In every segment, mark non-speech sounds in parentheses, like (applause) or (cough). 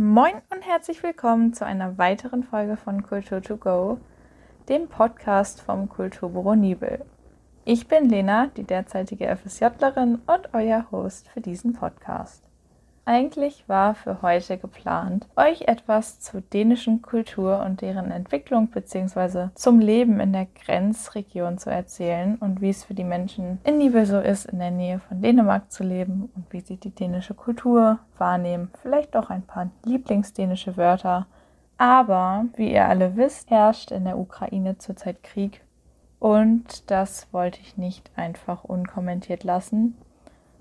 Moin und herzlich willkommen zu einer weiteren Folge von Kultur to Go, dem Podcast vom Kulturbüro Nibel. Ich bin Lena, die derzeitige FSJlerin und euer Host für diesen Podcast. Eigentlich war für heute geplant, euch etwas zur dänischen Kultur und deren Entwicklung bzw. zum Leben in der Grenzregion zu erzählen und wie es für die Menschen in Nibel so ist, in der Nähe von Dänemark zu leben und wie sie die dänische Kultur wahrnehmen. Vielleicht auch ein paar lieblingsdänische Wörter. Aber, wie ihr alle wisst, herrscht in der Ukraine zurzeit Krieg. Und das wollte ich nicht einfach unkommentiert lassen,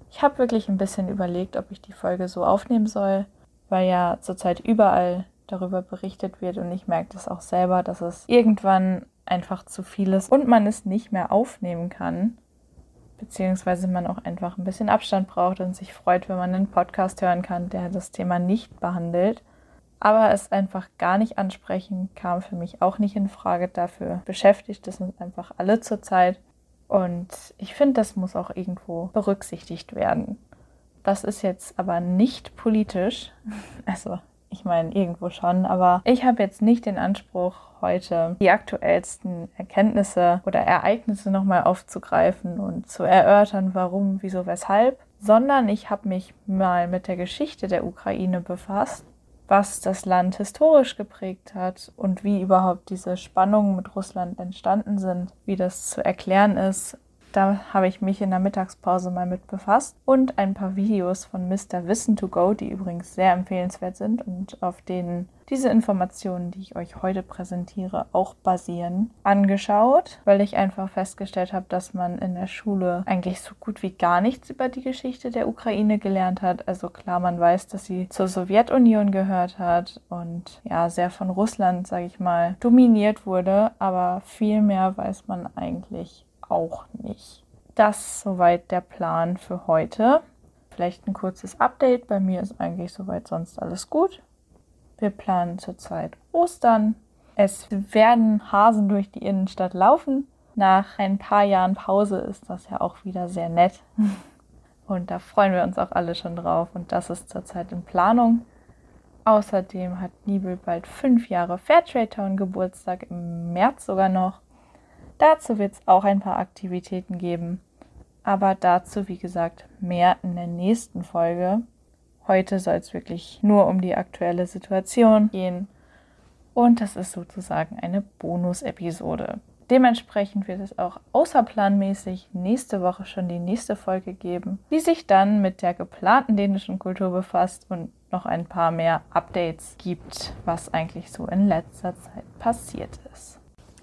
ich habe wirklich ein bisschen überlegt, ob ich die Folge so aufnehmen soll, weil ja zurzeit überall darüber berichtet wird und ich merke das auch selber, dass es irgendwann einfach zu viel ist und man es nicht mehr aufnehmen kann, beziehungsweise man auch einfach ein bisschen Abstand braucht und sich freut, wenn man einen Podcast hören kann, der das Thema nicht behandelt. Aber es einfach gar nicht ansprechen kam für mich auch nicht in Frage. Dafür beschäftigt es uns einfach alle zurzeit. Und ich finde, das muss auch irgendwo berücksichtigt werden. Das ist jetzt aber nicht politisch. (laughs) Also, ich meine, irgendwo schon, aber ich habe jetzt nicht den Anspruch, heute die aktuellsten Erkenntnisse oder Ereignisse nochmal aufzugreifen und zu erörtern, warum, wieso, weshalb, sondern ich habe mich mal mit der Geschichte der Ukraine befasst was das Land historisch geprägt hat und wie überhaupt diese Spannungen mit Russland entstanden sind, wie das zu erklären ist. Da habe ich mich in der Mittagspause mal mit befasst und ein paar Videos von Mr. Wissen to Go, die übrigens sehr empfehlenswert sind und auf denen diese Informationen, die ich euch heute präsentiere, auch basieren, angeschaut, weil ich einfach festgestellt habe, dass man in der Schule eigentlich so gut wie gar nichts über die Geschichte der Ukraine gelernt hat. Also klar, man weiß, dass sie zur Sowjetunion gehört hat und ja, sehr von Russland, sage ich mal, dominiert wurde, aber viel mehr weiß man eigentlich auch nicht. Das soweit der Plan für heute. Vielleicht ein kurzes Update. Bei mir ist eigentlich soweit sonst alles gut. Wir planen zurzeit Ostern. Es werden Hasen durch die Innenstadt laufen. Nach ein paar Jahren Pause ist das ja auch wieder sehr nett. (laughs) Und da freuen wir uns auch alle schon drauf. Und das ist zurzeit in Planung. Außerdem hat Nibel bald fünf Jahre Fairtrade Town Geburtstag, im März sogar noch. Dazu wird es auch ein paar Aktivitäten geben. Aber dazu, wie gesagt, mehr in der nächsten Folge. Heute soll es wirklich nur um die aktuelle Situation gehen. Und das ist sozusagen eine Bonus-Episode. Dementsprechend wird es auch außerplanmäßig nächste Woche schon die nächste Folge geben, die sich dann mit der geplanten dänischen Kultur befasst und noch ein paar mehr Updates gibt, was eigentlich so in letzter Zeit passiert ist.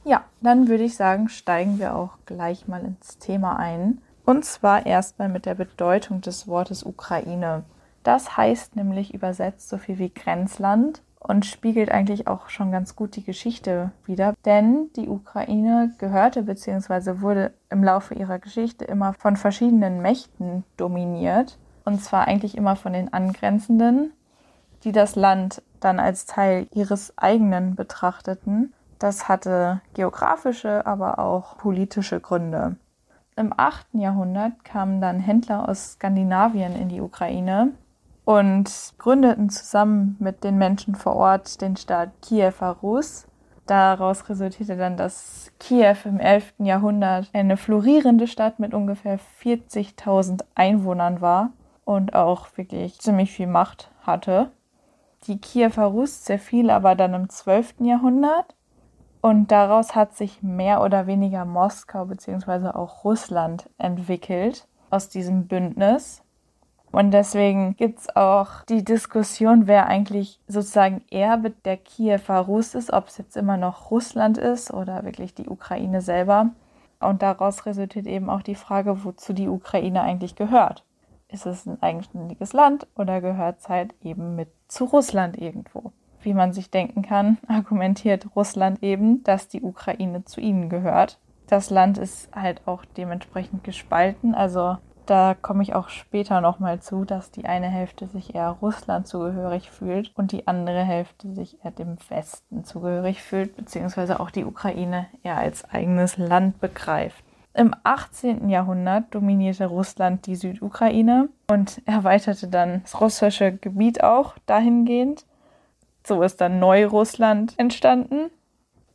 Ja, dann würde ich sagen, steigen wir auch gleich mal ins Thema ein. Und zwar erstmal mit der Bedeutung des Wortes Ukraine. Das heißt nämlich übersetzt so viel wie Grenzland und spiegelt eigentlich auch schon ganz gut die Geschichte wider. Denn die Ukraine gehörte bzw. wurde im Laufe ihrer Geschichte immer von verschiedenen Mächten dominiert. Und zwar eigentlich immer von den angrenzenden, die das Land dann als Teil ihres eigenen betrachteten. Das hatte geografische, aber auch politische Gründe. Im 8. Jahrhundert kamen dann Händler aus Skandinavien in die Ukraine und gründeten zusammen mit den Menschen vor Ort den Staat Kiewer Rus. Daraus resultierte dann, dass Kiew im 11. Jahrhundert eine florierende Stadt mit ungefähr 40.000 Einwohnern war und auch wirklich ziemlich viel Macht hatte. Die Kiewer Rus zerfiel aber dann im 12. Jahrhundert und daraus hat sich mehr oder weniger Moskau bzw. auch Russland entwickelt aus diesem Bündnis. Und deswegen gibt es auch die Diskussion, wer eigentlich sozusagen Erbe der Kiewer Rus ist, ob es jetzt immer noch Russland ist oder wirklich die Ukraine selber. Und daraus resultiert eben auch die Frage, wozu die Ukraine eigentlich gehört. Ist es ein eigenständiges Land oder gehört es halt eben mit zu Russland irgendwo? Wie man sich denken kann, (laughs) argumentiert Russland eben, dass die Ukraine zu ihnen gehört. Das Land ist halt auch dementsprechend gespalten. Also da komme ich auch später nochmal zu, dass die eine Hälfte sich eher Russland zugehörig fühlt und die andere Hälfte sich eher dem Westen zugehörig fühlt, beziehungsweise auch die Ukraine eher als eigenes Land begreift. Im 18. Jahrhundert dominierte Russland die Südukraine und erweiterte dann das russische Gebiet auch dahingehend. So ist dann Neurussland entstanden.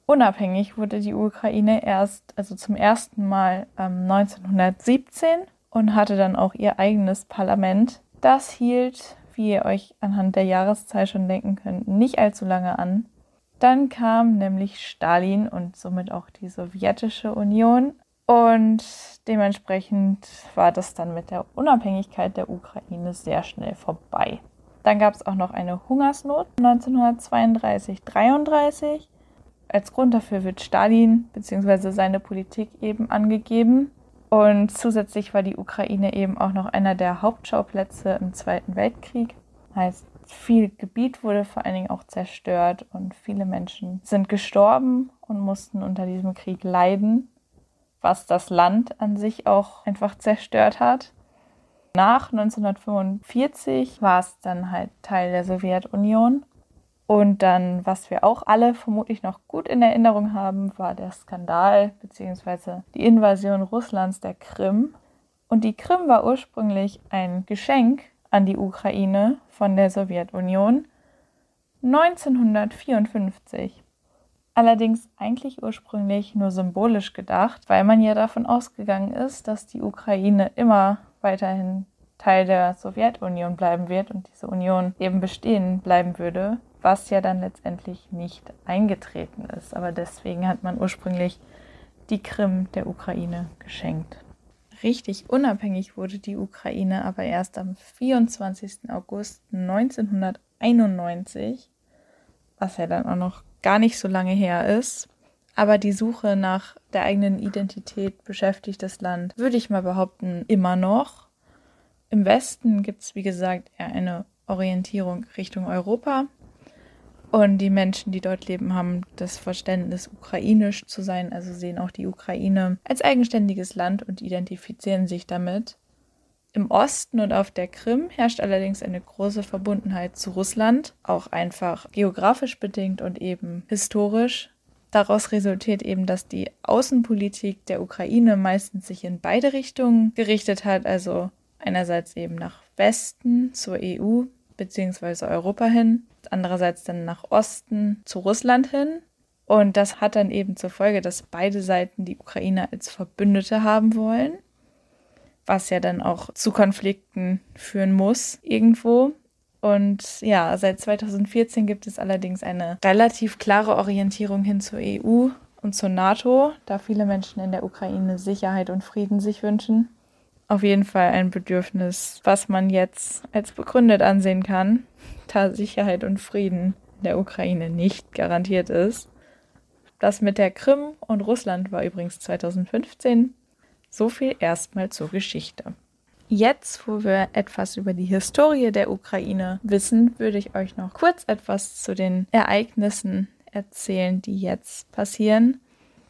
Unabhängig wurde die Ukraine erst, also zum ersten Mal ähm, 1917 und hatte dann auch ihr eigenes Parlament. Das hielt, wie ihr euch anhand der Jahreszahl schon denken könnt, nicht allzu lange an. Dann kam nämlich Stalin und somit auch die sowjetische Union. Und dementsprechend war das dann mit der Unabhängigkeit der Ukraine sehr schnell vorbei. Dann gab es auch noch eine Hungersnot 1932-33. Als Grund dafür wird Stalin bzw. seine Politik eben angegeben. Und zusätzlich war die Ukraine eben auch noch einer der Hauptschauplätze im Zweiten Weltkrieg. Heißt, viel Gebiet wurde vor allen Dingen auch zerstört und viele Menschen sind gestorben und mussten unter diesem Krieg leiden, was das Land an sich auch einfach zerstört hat. Nach 1945 war es dann halt Teil der Sowjetunion. Und dann, was wir auch alle vermutlich noch gut in Erinnerung haben, war der Skandal bzw. die Invasion Russlands der Krim. Und die Krim war ursprünglich ein Geschenk an die Ukraine von der Sowjetunion 1954. Allerdings eigentlich ursprünglich nur symbolisch gedacht, weil man ja davon ausgegangen ist, dass die Ukraine immer weiterhin Teil der Sowjetunion bleiben wird und diese Union eben bestehen bleiben würde, was ja dann letztendlich nicht eingetreten ist. Aber deswegen hat man ursprünglich die Krim der Ukraine geschenkt. Richtig unabhängig wurde die Ukraine aber erst am 24. August 1991, was ja dann auch noch gar nicht so lange her ist. Aber die Suche nach der eigenen Identität beschäftigt das Land, würde ich mal behaupten, immer noch. Im Westen gibt es, wie gesagt, eher eine Orientierung Richtung Europa. Und die Menschen, die dort leben, haben das Verständnis, ukrainisch zu sein, also sehen auch die Ukraine als eigenständiges Land und identifizieren sich damit. Im Osten und auf der Krim herrscht allerdings eine große Verbundenheit zu Russland, auch einfach geografisch bedingt und eben historisch. Daraus resultiert eben, dass die Außenpolitik der Ukraine meistens sich in beide Richtungen gerichtet hat, also einerseits eben nach Westen zur EU bzw. Europa hin andererseits dann nach Osten zu Russland hin. Und das hat dann eben zur Folge, dass beide Seiten die Ukraine als Verbündete haben wollen, was ja dann auch zu Konflikten führen muss irgendwo. Und ja, seit 2014 gibt es allerdings eine relativ klare Orientierung hin zur EU und zur NATO, da viele Menschen in der Ukraine Sicherheit und Frieden sich wünschen. Auf jeden Fall ein Bedürfnis, was man jetzt als begründet ansehen kann da Sicherheit und Frieden in der Ukraine nicht garantiert ist. Das mit der Krim und Russland war übrigens 2015. So viel erstmal zur Geschichte. Jetzt, wo wir etwas über die Historie der Ukraine wissen, würde ich euch noch kurz etwas zu den Ereignissen erzählen, die jetzt passieren.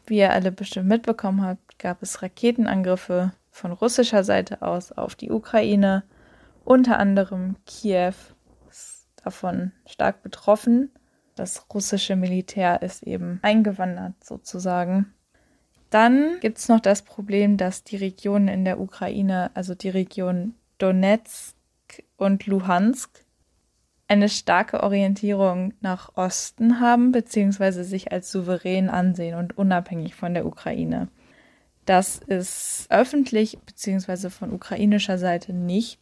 Wie ihr alle bestimmt mitbekommen habt, gab es Raketenangriffe von russischer Seite aus auf die Ukraine, unter anderem Kiew davon stark betroffen. Das russische Militär ist eben eingewandert sozusagen. Dann gibt es noch das Problem, dass die Regionen in der Ukraine, also die Region Donetsk und Luhansk, eine starke Orientierung nach Osten haben, beziehungsweise sich als souverän ansehen und unabhängig von der Ukraine. Das ist öffentlich beziehungsweise von ukrainischer Seite nicht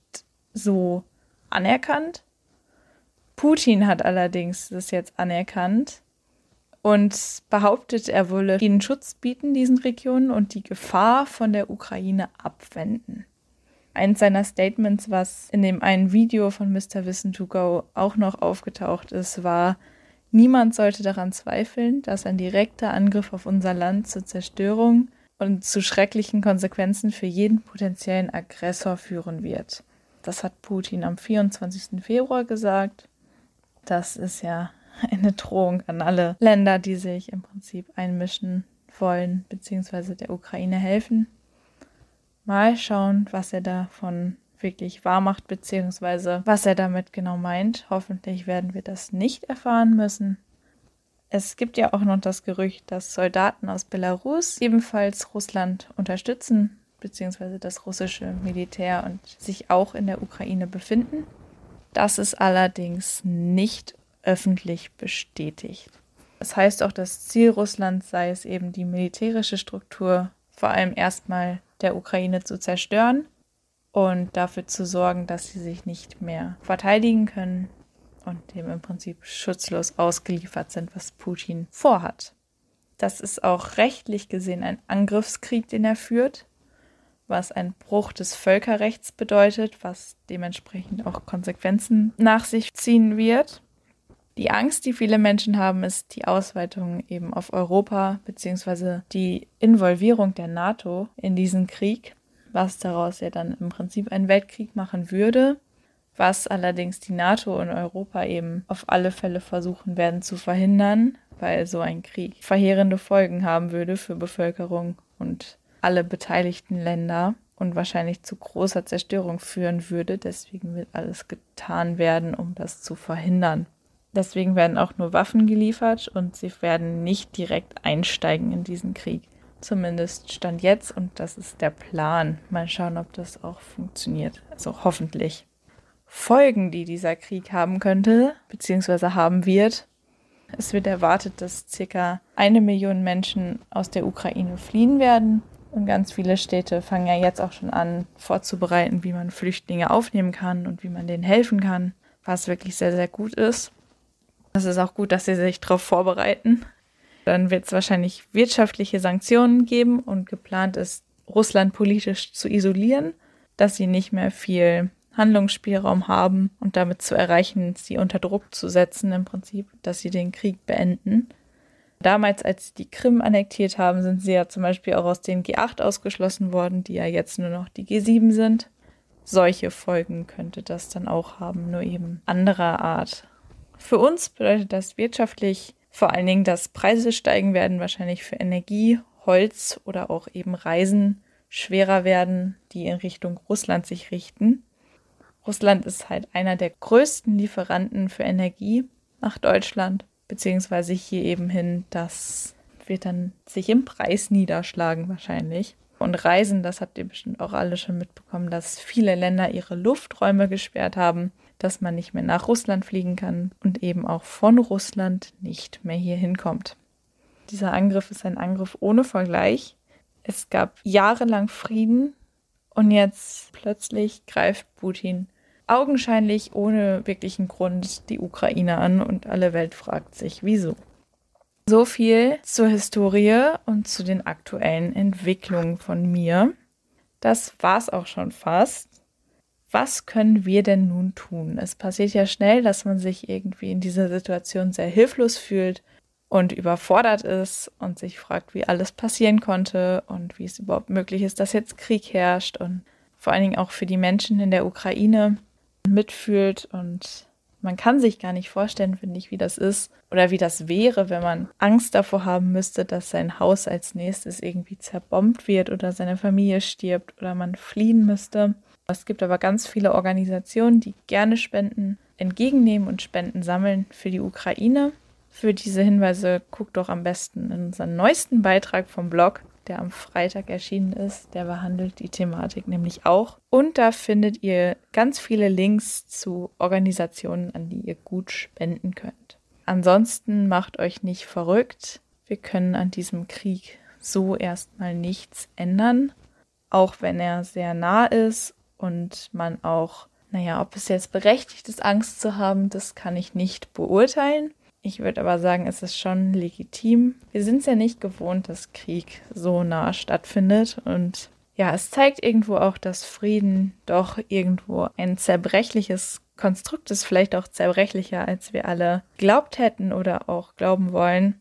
so anerkannt. Putin hat allerdings das jetzt anerkannt und behauptet, er wolle ihnen Schutz bieten, diesen Regionen, und die Gefahr von der Ukraine abwenden. Eins seiner Statements, was in dem einen Video von Mr. Wissen to Go auch noch aufgetaucht ist, war, niemand sollte daran zweifeln, dass ein direkter Angriff auf unser Land zur Zerstörung und zu schrecklichen Konsequenzen für jeden potenziellen Aggressor führen wird. Das hat Putin am 24. Februar gesagt. Das ist ja (laughs) eine Drohung an alle Länder, die sich im Prinzip einmischen wollen, beziehungsweise der Ukraine helfen. Mal schauen, was er davon wirklich wahr macht, beziehungsweise was er damit genau meint. Hoffentlich werden wir das nicht erfahren müssen. Es gibt ja auch noch das Gerücht, dass Soldaten aus Belarus ebenfalls Russland unterstützen, beziehungsweise das russische Militär und sich auch in der Ukraine befinden. Das ist allerdings nicht öffentlich bestätigt. Das heißt auch, das Ziel Russlands sei es eben, die militärische Struktur vor allem erstmal der Ukraine zu zerstören und dafür zu sorgen, dass sie sich nicht mehr verteidigen können und dem im Prinzip schutzlos ausgeliefert sind, was Putin vorhat. Das ist auch rechtlich gesehen ein Angriffskrieg, den er führt, was ein Bruch des Völkerrechts bedeutet, was dementsprechend auch Konsequenzen nach sich ziehen wird. Die Angst, die viele Menschen haben, ist die Ausweitung eben auf Europa beziehungsweise die Involvierung der NATO in diesen Krieg, was daraus ja dann im Prinzip einen Weltkrieg machen würde, was allerdings die NATO und Europa eben auf alle Fälle versuchen werden zu verhindern, weil so ein Krieg verheerende Folgen haben würde für Bevölkerung und alle beteiligten Länder und wahrscheinlich zu großer Zerstörung führen würde. Deswegen wird alles getan werden, um das zu verhindern. Deswegen werden auch nur Waffen geliefert und sie werden nicht direkt einsteigen in diesen Krieg. Zumindest stand jetzt und das ist der Plan. Mal schauen, ob das auch funktioniert. Also hoffentlich. Folgen, die dieser Krieg haben könnte, beziehungsweise haben wird. Es wird erwartet, dass circa eine Million Menschen aus der Ukraine fliehen werden. Und ganz viele Städte fangen ja jetzt auch schon an, vorzubereiten, wie man Flüchtlinge aufnehmen kann und wie man denen helfen kann, was wirklich sehr, sehr gut ist. Es ist auch gut, dass sie sich darauf vorbereiten. Dann wird es wahrscheinlich wirtschaftliche Sanktionen geben und geplant ist, Russland politisch zu isolieren, dass sie nicht mehr viel Handlungsspielraum haben und damit zu erreichen, sie unter Druck zu setzen, im Prinzip, dass sie den Krieg beenden. Damals, als sie die Krim annektiert haben, sind sie ja zum Beispiel auch aus den G8 ausgeschlossen worden, die ja jetzt nur noch die G7 sind. Solche Folgen könnte das dann auch haben, nur eben anderer Art. Für uns bedeutet das wirtschaftlich vor allen Dingen, dass Preise steigen werden, wahrscheinlich für Energie, Holz oder auch eben Reisen schwerer werden, die in Richtung Russland sich richten. Russland ist halt einer der größten Lieferanten für Energie nach Deutschland, beziehungsweise hier eben hin, das wird dann sich im Preis niederschlagen wahrscheinlich. Und Reisen, das habt ihr bestimmt auch alle schon mitbekommen, dass viele Länder ihre Lufträume gesperrt haben dass man nicht mehr nach Russland fliegen kann und eben auch von Russland nicht mehr hier hinkommt. Dieser Angriff ist ein Angriff ohne Vergleich. Es gab jahrelang Frieden und jetzt plötzlich greift Putin augenscheinlich ohne wirklichen Grund die Ukraine an und alle Welt fragt sich, wieso. So viel zur Historie und zu den aktuellen Entwicklungen von mir. Das war's auch schon fast was können wir denn nun tun? Es passiert ja schnell, dass man sich irgendwie in dieser Situation sehr hilflos fühlt und überfordert ist und sich fragt, wie alles passieren konnte und wie es überhaupt möglich ist, dass jetzt Krieg herrscht und vor allen Dingen auch für die Menschen in der Ukraine mitfühlt und man kann sich gar nicht vorstellen, finde ich, wie das ist oder wie das wäre, wenn man Angst davor haben müsste, dass sein Haus als nächstes irgendwie zerbombt wird oder seine Familie stirbt oder man fliehen müsste. Es gibt aber ganz viele Organisationen, die gerne Spenden entgegennehmen und Spenden sammeln für die Ukraine. Für diese Hinweise guckt doch am besten in unseren neuesten Beitrag vom Blog, der am Freitag erschienen ist. Der behandelt die Thematik nämlich auch. Und da findet ihr ganz viele Links zu Organisationen, an die ihr gut spenden könnt. Ansonsten macht euch nicht verrückt. Wir können an diesem Krieg so erstmal nichts ändern, auch wenn er sehr nah ist und man auch, naja, ob es jetzt berechtigt ist, Angst zu haben, das kann ich nicht beurteilen. Ich würde aber sagen, es ist schon legitim. Wir sind es ja nicht gewohnt, dass Krieg so nah stattfindet und ja, es zeigt irgendwo auch, dass Frieden doch irgendwo ein zerbrechliches Konstrukt ist, vielleicht auch zerbrechlicher, als wir alle glaubt hätten oder auch glauben wollen.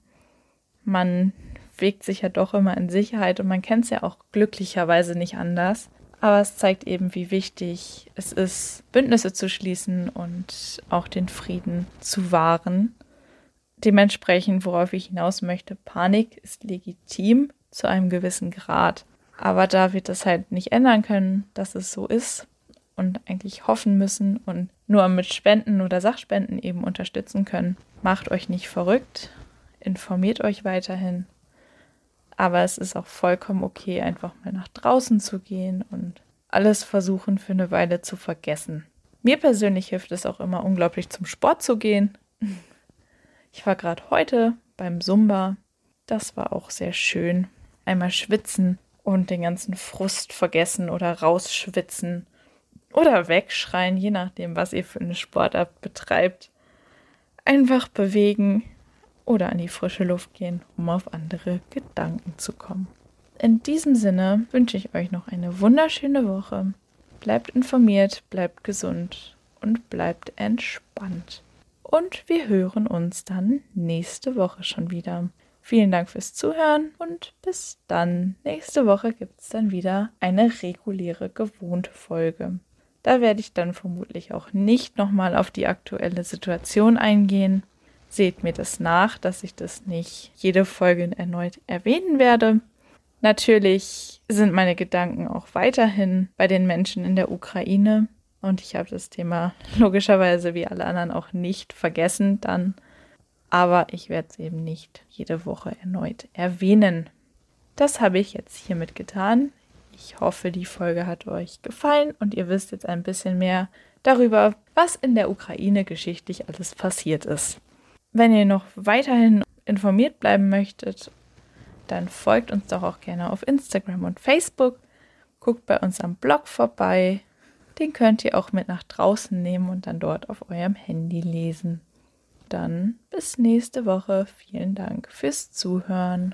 Man wägt sich ja doch immer in Sicherheit und man kennt es ja auch glücklicherweise nicht anders. Aber es zeigt eben, wie wichtig es ist, Bündnisse zu schließen und auch den Frieden zu wahren. Dementsprechend, worauf ich hinaus möchte, Panik ist legitim zu einem gewissen Grad. Aber da wir das halt nicht ändern können, dass es so ist und eigentlich hoffen müssen und nur mit Spenden oder Sachspenden eben unterstützen können, macht euch nicht verrückt, informiert euch weiterhin aber es ist auch vollkommen okay, einfach mal nach draußen zu gehen und alles versuchen für eine Weile zu vergessen. Mir persönlich hilft es auch immer unglaublich zum Sport zu gehen. Ich war gerade heute beim Zumba. Das war auch sehr schön. Einmal schwitzen und den ganzen Frust vergessen oder rausschwitzen oder wegschreien, je nachdem, was ihr für eine Sportart betreibt. Einfach bewegen oder an die frische Luft gehen, um auf andere Gedanken zu kommen. In diesem Sinne wünsche ich euch noch eine wunderschöne Woche. Bleibt informiert, bleibt gesund und bleibt entspannt. Und wir hören uns dann nächste Woche schon wieder. Vielen Dank fürs Zuhören und bis dann. Nächste Woche gibt es dann wieder eine reguläre, gewohnte Folge. Da werde ich dann vermutlich auch nicht nochmal auf die aktuelle Situation eingehen. Seht mir das nach, dass ich das nicht jede Folge erneut erwähnen werde. Natürlich sind meine Gedanken auch weiterhin bei den Menschen in der Ukraine und ich habe das Thema logischerweise wie alle anderen auch nicht vergessen dann. Aber ich werde es eben nicht jede Woche erneut erwähnen. Das habe ich jetzt hiermit getan. Ich hoffe, die Folge hat euch gefallen und ihr wisst jetzt ein bisschen mehr darüber, was in der Ukraine geschichtlich alles passiert ist. Wenn ihr noch weiterhin informiert bleiben möchtet, dann folgt uns doch auch gerne auf Instagram und Facebook. Guckt bei uns am Blog vorbei. Den könnt ihr auch mit nach draußen nehmen und dann dort auf eurem Handy lesen. Dann bis nächste Woche. Vielen Dank fürs Zuhören.